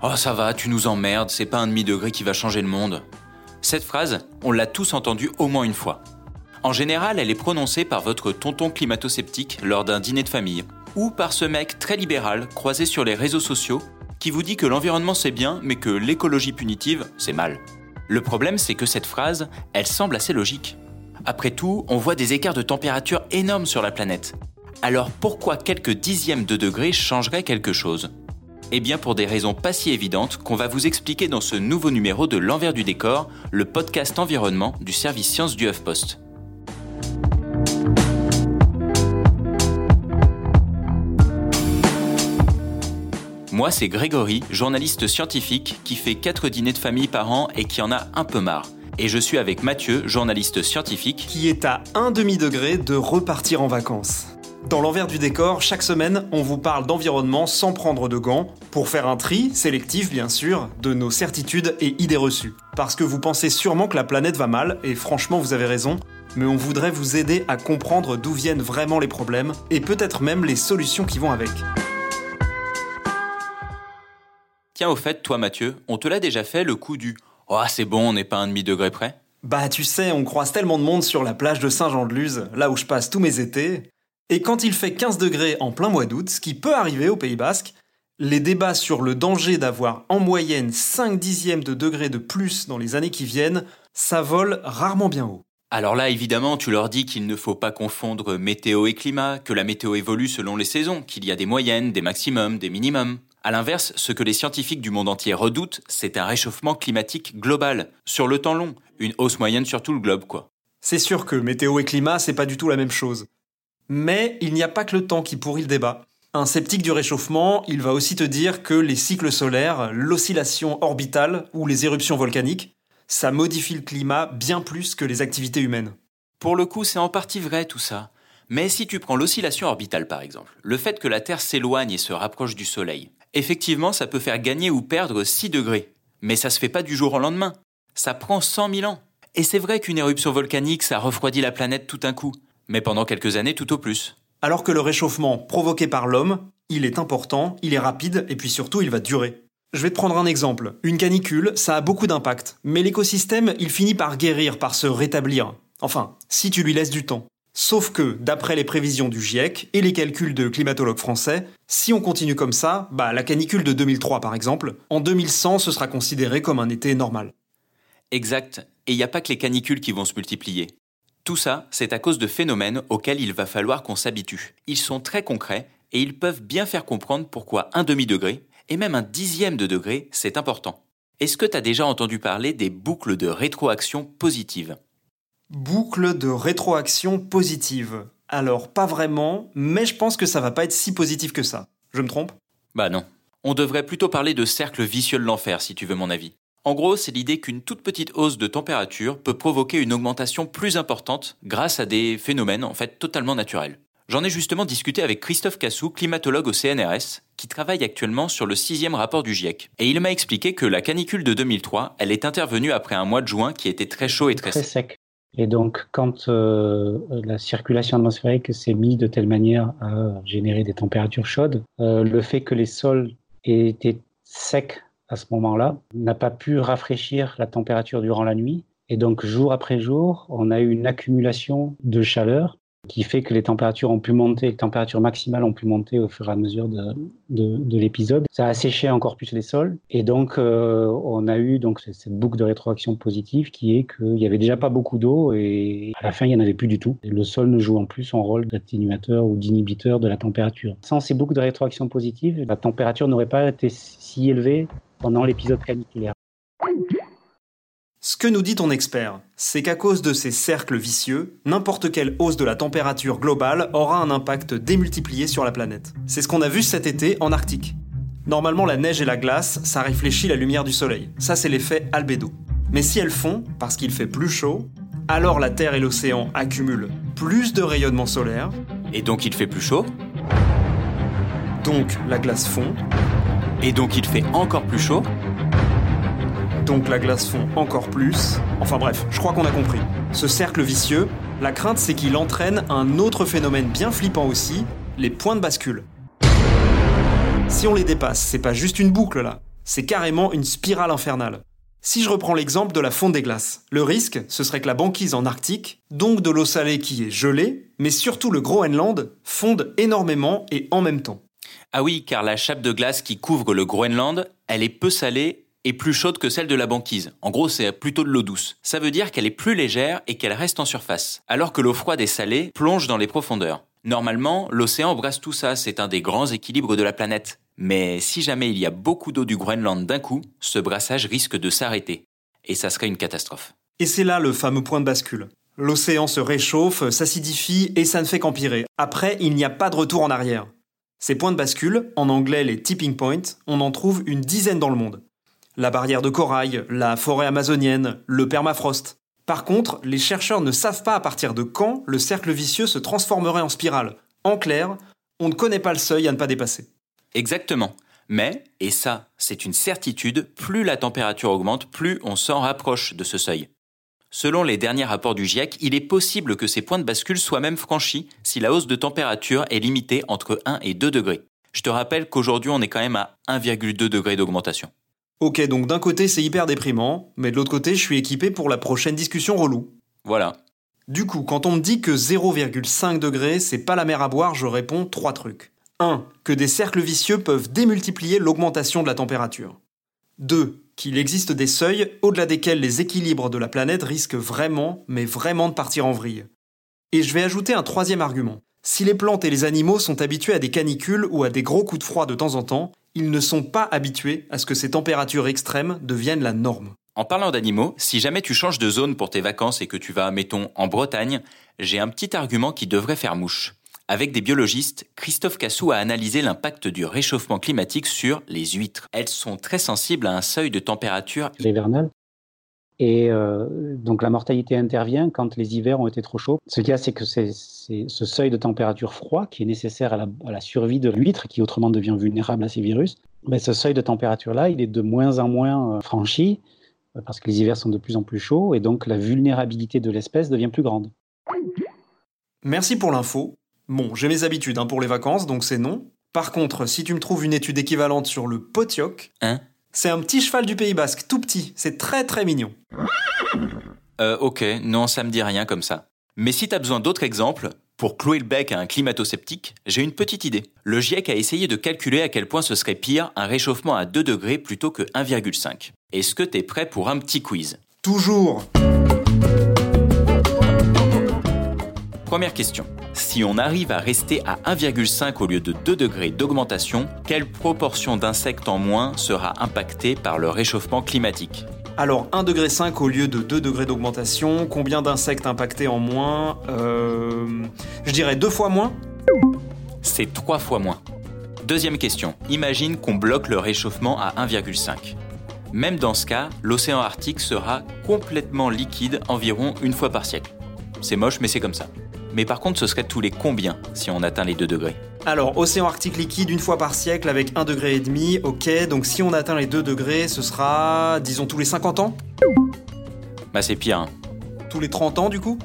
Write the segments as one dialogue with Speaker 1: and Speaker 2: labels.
Speaker 1: Oh ça va, tu nous emmerdes, c'est pas un demi-degré qui va changer le monde. Cette phrase, on l'a tous entendue au moins une fois. En général, elle est prononcée par votre tonton climato-sceptique lors d'un dîner de famille, ou par ce mec très libéral croisé sur les réseaux sociaux qui vous dit que l'environnement c'est bien, mais que l'écologie punitive, c'est mal. Le problème, c'est que cette phrase, elle semble assez logique. Après tout, on voit des écarts de température énormes sur la planète. Alors pourquoi quelques dixièmes de degrés changeraient quelque chose? Eh bien pour des raisons pas si évidentes qu'on va vous expliquer dans ce nouveau numéro de L'envers du décor, le podcast environnement du service sciences du HuffPost. Moi, c'est Grégory, journaliste scientifique qui fait 4 dîners de famille par an et qui en a un peu marre. Et je suis avec Mathieu, journaliste scientifique,
Speaker 2: qui est à un demi-degré de repartir en vacances. Dans l'envers du décor, chaque semaine, on vous parle d'environnement sans prendre de gants, pour faire un tri, sélectif bien sûr, de nos certitudes et idées reçues. Parce que vous pensez sûrement que la planète va mal, et franchement vous avez raison, mais on voudrait vous aider à comprendre d'où viennent vraiment les problèmes, et peut-être même les solutions qui vont avec.
Speaker 1: Tiens, au fait, toi Mathieu, on te l'a déjà fait le coup du Oh, c'est bon, on n'est pas un demi-degré près
Speaker 2: Bah, tu sais, on croise tellement de monde sur la plage de Saint-Jean-de-Luz, là où je passe tous mes étés. Et quand il fait 15 degrés en plein mois d'août, ce qui peut arriver au Pays Basque, les débats sur le danger d'avoir en moyenne 5 dixièmes de degrés de plus dans les années qui viennent, ça vole rarement bien haut.
Speaker 1: Alors là, évidemment, tu leur dis qu'il ne faut pas confondre météo et climat, que la météo évolue selon les saisons, qu'il y a des moyennes, des maximums, des minimums. A l'inverse, ce que les scientifiques du monde entier redoutent, c'est un réchauffement climatique global, sur le temps long, une hausse moyenne sur tout le globe, quoi.
Speaker 2: C'est sûr que météo et climat, c'est pas du tout la même chose. Mais il n'y a pas que le temps qui pourrit le débat. Un sceptique du réchauffement, il va aussi te dire que les cycles solaires, l'oscillation orbitale ou les éruptions volcaniques, ça modifie le climat bien plus que les activités humaines.
Speaker 1: Pour le coup, c'est en partie vrai tout ça. Mais si tu prends l'oscillation orbitale par exemple, le fait que la Terre s'éloigne et se rapproche du Soleil, effectivement ça peut faire gagner ou perdre 6 degrés. Mais ça se fait pas du jour au lendemain. Ça prend 100 000 ans. Et c'est vrai qu'une éruption volcanique, ça refroidit la planète tout un coup. Mais pendant quelques années tout au plus.
Speaker 2: Alors que le réchauffement provoqué par l'homme, il est important, il est rapide et puis surtout il va durer. Je vais te prendre un exemple. Une canicule, ça a beaucoup d'impact, mais l'écosystème, il finit par guérir, par se rétablir. Enfin, si tu lui laisses du temps. Sauf que, d'après les prévisions du GIEC et les calculs de climatologues français, si on continue comme ça, bah la canicule de 2003 par exemple, en 2100 ce sera considéré comme un été normal.
Speaker 1: Exact. Et il n'y a pas que les canicules qui vont se multiplier. Tout ça, c'est à cause de phénomènes auxquels il va falloir qu'on s'habitue. Ils sont très concrets et ils peuvent bien faire comprendre pourquoi un demi-degré, et même un dixième de degré, c'est important. Est-ce que tu as déjà entendu parler des boucles de rétroaction positive
Speaker 2: Boucle de rétroaction positive. Alors, pas vraiment, mais je pense que ça va pas être si positif que ça. Je me trompe?
Speaker 1: Bah non. On devrait plutôt parler de cercle vicieux de l'enfer, si tu veux mon avis. En gros, c'est l'idée qu'une toute petite hausse de température peut provoquer une augmentation plus importante grâce à des phénomènes en fait totalement naturels. J'en ai justement discuté avec Christophe Cassou, climatologue au CNRS, qui travaille actuellement sur le sixième rapport du GIEC. Et il m'a expliqué que la canicule de 2003, elle est intervenue après un mois de juin qui était très chaud et très,
Speaker 3: très sec. Et donc, quand euh, la circulation atmosphérique s'est mise de telle manière à générer des températures chaudes, euh, le fait que les sols aient été secs à ce moment-là n'a pas pu rafraîchir la température durant la nuit. Et donc, jour après jour, on a eu une accumulation de chaleur qui fait que les températures ont pu monter, les températures maximales ont pu monter au fur et à mesure de, de, de l'épisode. Ça a séché encore plus les sols et donc euh, on a eu donc cette boucle de rétroaction positive qui est qu'il y avait déjà pas beaucoup d'eau et à la fin il y en avait plus du tout. Le sol ne joue en plus son rôle d'atténuateur ou d'inhibiteur de la température. Sans ces boucles de rétroaction positive, la température n'aurait pas été si élevée pendant l'épisode caniculaire.
Speaker 2: Ce que nous dit ton expert, c'est qu'à cause de ces cercles vicieux, n'importe quelle hausse de la température globale aura un impact démultiplié sur la planète. C'est ce qu'on a vu cet été en Arctique. Normalement, la neige et la glace, ça réfléchit la lumière du soleil. Ça, c'est l'effet albédo. Mais si elles font, parce qu'il fait plus chaud, alors la Terre et l'océan accumulent plus de rayonnement solaire.
Speaker 1: Et donc il fait plus chaud?
Speaker 2: Donc la glace fond.
Speaker 1: Et donc il fait encore plus chaud
Speaker 2: Donc la glace fond encore plus. Enfin bref, je crois qu'on a compris. Ce cercle vicieux, la crainte c'est qu'il entraîne un autre phénomène bien flippant aussi, les points de bascule. Si on les dépasse, c'est pas juste une boucle là, c'est carrément une spirale infernale. Si je reprends l'exemple de la fonte des glaces, le risque, ce serait que la banquise en Arctique, donc de l'eau salée qui est gelée, mais surtout le Groenland, fonde énormément et en même temps.
Speaker 1: Ah oui, car la chape de glace qui couvre le Groenland, elle est peu salée et plus chaude que celle de la banquise. En gros, c'est plutôt de l'eau douce. Ça veut dire qu'elle est plus légère et qu'elle reste en surface, alors que l'eau froide et salée plonge dans les profondeurs. Normalement, l'océan brasse tout ça, c'est un des grands équilibres de la planète. Mais si jamais il y a beaucoup d'eau du Groenland d'un coup, ce brassage risque de s'arrêter. Et ça serait une catastrophe.
Speaker 2: Et c'est là le fameux point de bascule. L'océan se réchauffe, s'acidifie et ça ne fait qu'empirer. Après, il n'y a pas de retour en arrière. Ces points de bascule, en anglais les tipping points, on en trouve une dizaine dans le monde. La barrière de corail, la forêt amazonienne, le permafrost. Par contre, les chercheurs ne savent pas à partir de quand le cercle vicieux se transformerait en spirale. En clair, on ne connaît pas le seuil à ne pas dépasser.
Speaker 1: Exactement. Mais, et ça, c'est une certitude, plus la température augmente, plus on s'en rapproche de ce seuil. Selon les derniers rapports du GIEC, il est possible que ces points de bascule soient même franchis si la hausse de température est limitée entre 1 et 2 degrés. Je te rappelle qu'aujourd'hui on est quand même à 1,2 degré d'augmentation.
Speaker 2: Ok, donc d'un côté c'est hyper déprimant, mais de l'autre côté je suis équipé pour la prochaine discussion relou.
Speaker 1: Voilà.
Speaker 2: Du coup, quand on me dit que 0,5 degré c'est pas la mer à boire, je réponds trois trucs. 1. Que des cercles vicieux peuvent démultiplier l'augmentation de la température. 2. Qu'il existe des seuils au-delà desquels les équilibres de la planète risquent vraiment, mais vraiment de partir en vrille. Et je vais ajouter un troisième argument. Si les plantes et les animaux sont habitués à des canicules ou à des gros coups de froid de temps en temps, ils ne sont pas habitués à ce que ces températures extrêmes deviennent la norme.
Speaker 1: En parlant d'animaux, si jamais tu changes de zone pour tes vacances et que tu vas, mettons, en Bretagne, j'ai un petit argument qui devrait faire mouche. Avec des biologistes, Christophe Cassou a analysé l'impact du réchauffement climatique sur les huîtres. Elles sont très sensibles à un seuil de température
Speaker 3: hivernale. Et euh, donc la mortalité intervient quand les hivers ont été trop chauds. Ce qu'il y a, c'est que c'est ce seuil de température froid qui est nécessaire à la, survie de l'huître, qui autrement devient vulnérable à ces virus. Mais ce seuil de température-là, il est de moins en moins euh, franchi euh, parce que les hivers sont de plus en plus chauds et donc la vulnérabilité de l'espèce devient plus grande.
Speaker 2: Merci pour l'info. Bon, j'ai mes habitudes hein, pour les vacances, donc c'est non. Par contre, si tu me trouves une étude équivalente sur le potioc,
Speaker 1: hein
Speaker 2: c'est un petit cheval du Pays Basque, tout petit, c'est très très mignon.
Speaker 1: Euh, ok, non, ça me dit rien comme ça. Mais si t'as besoin d'autres exemples, pour clouer le bec à un climato-sceptique, j'ai une petite idée. Le GIEC a essayé de calculer à quel point ce serait pire un réchauffement à 2 degrés plutôt que 1,5. Est-ce que t'es prêt pour un petit quiz?
Speaker 2: Toujours
Speaker 1: Première question. Si on arrive à rester à 1,5 au lieu de 2 degrés d'augmentation, quelle proportion d'insectes en moins sera impactée par le réchauffement climatique?
Speaker 2: Alors 1,5 degré au lieu de 2 degrés d'augmentation, combien d'insectes impactés en moins euh, Je dirais deux fois moins?
Speaker 1: C'est trois fois moins. Deuxième question, imagine qu'on bloque le réchauffement à 1,5. Même dans ce cas, l'océan Arctique sera complètement liquide environ une fois par siècle. C'est moche mais c'est comme ça. Mais par contre, ce serait tous les combien si on atteint les 2 degrés
Speaker 2: Alors, océan Arctique liquide une fois par siècle avec 1 degré et demi, ok, donc si on atteint les 2 degrés, ce sera, disons, tous les 50 ans
Speaker 1: Bah c'est pire. Hein.
Speaker 2: Tous les 30 ans du coup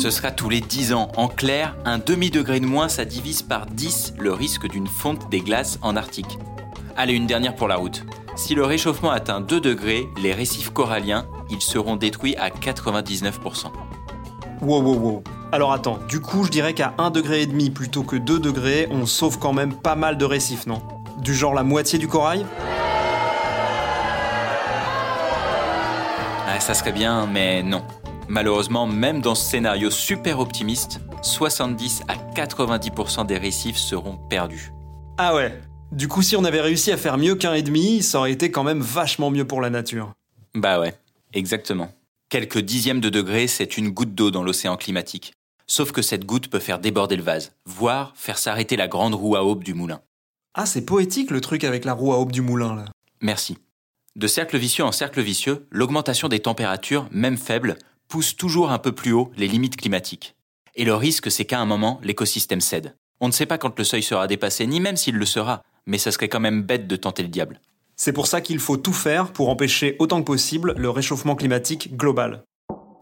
Speaker 1: Ce sera tous les 10 ans. En clair, un demi-degré de moins, ça divise par 10 le risque d'une fonte des glaces en Arctique. Allez, une dernière pour la route. Si le réchauffement atteint 2 degrés, les récifs coralliens, ils seront détruits à 99%.
Speaker 2: Wow, wow, wow. Alors attends, du coup, je dirais qu'à 1,5 degré plutôt que 2 degrés, on sauve quand même pas mal de récifs, non? Du genre la moitié du corail?
Speaker 1: Ah, Ça serait bien, mais non. Malheureusement, même dans ce scénario super optimiste, 70 à 90% des récifs seront perdus.
Speaker 2: Ah ouais Du coup, si on avait réussi à faire mieux qu'un et demi, ça aurait été quand même vachement mieux pour la nature.
Speaker 1: Bah ouais, exactement. Quelques dixièmes de degrés, c'est une goutte d'eau dans l'océan climatique. Sauf que cette goutte peut faire déborder le vase, voire faire s'arrêter la grande roue à aube du moulin.
Speaker 2: Ah, c'est poétique le truc avec la roue à aube du moulin là.
Speaker 1: Merci. De cercle vicieux en cercle vicieux, l'augmentation des températures, même faibles, pousse toujours un peu plus haut les limites climatiques. Et le risque, c'est qu'à un moment, l'écosystème cède. On ne sait pas quand le seuil sera dépassé, ni même s'il le sera, mais ça serait quand même bête de tenter le diable.
Speaker 2: C'est pour ça qu'il faut tout faire pour empêcher autant que possible le réchauffement climatique global.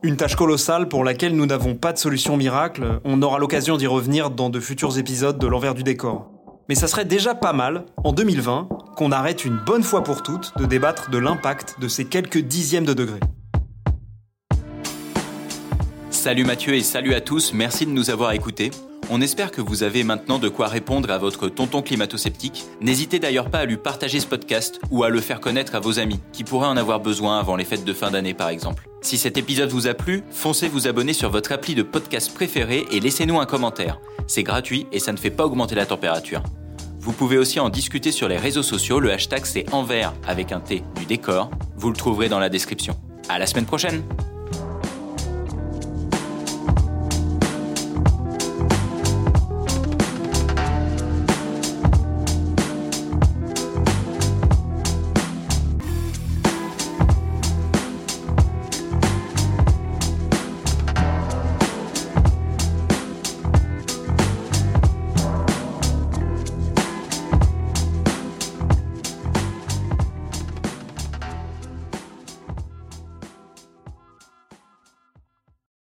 Speaker 2: Une tâche colossale pour laquelle nous n'avons pas de solution miracle, on aura l'occasion d'y revenir dans de futurs épisodes de l'envers du décor. Mais ça serait déjà pas mal, en 2020, qu'on arrête une bonne fois pour toutes de débattre de l'impact de ces quelques dixièmes de degrés.
Speaker 1: Salut Mathieu et salut à tous, merci de nous avoir écoutés. On espère que vous avez maintenant de quoi répondre à votre tonton climato-sceptique. N'hésitez d'ailleurs pas à lui partager ce podcast ou à le faire connaître à vos amis qui pourraient en avoir besoin avant les fêtes de fin d'année par exemple. Si cet épisode vous a plu, foncez vous abonner sur votre appli de podcast préféré et laissez-nous un commentaire. C'est gratuit et ça ne fait pas augmenter la température. Vous pouvez aussi en discuter sur les réseaux sociaux, le hashtag c'est envers avec un T du décor. Vous le trouverez dans la description. À la semaine prochaine!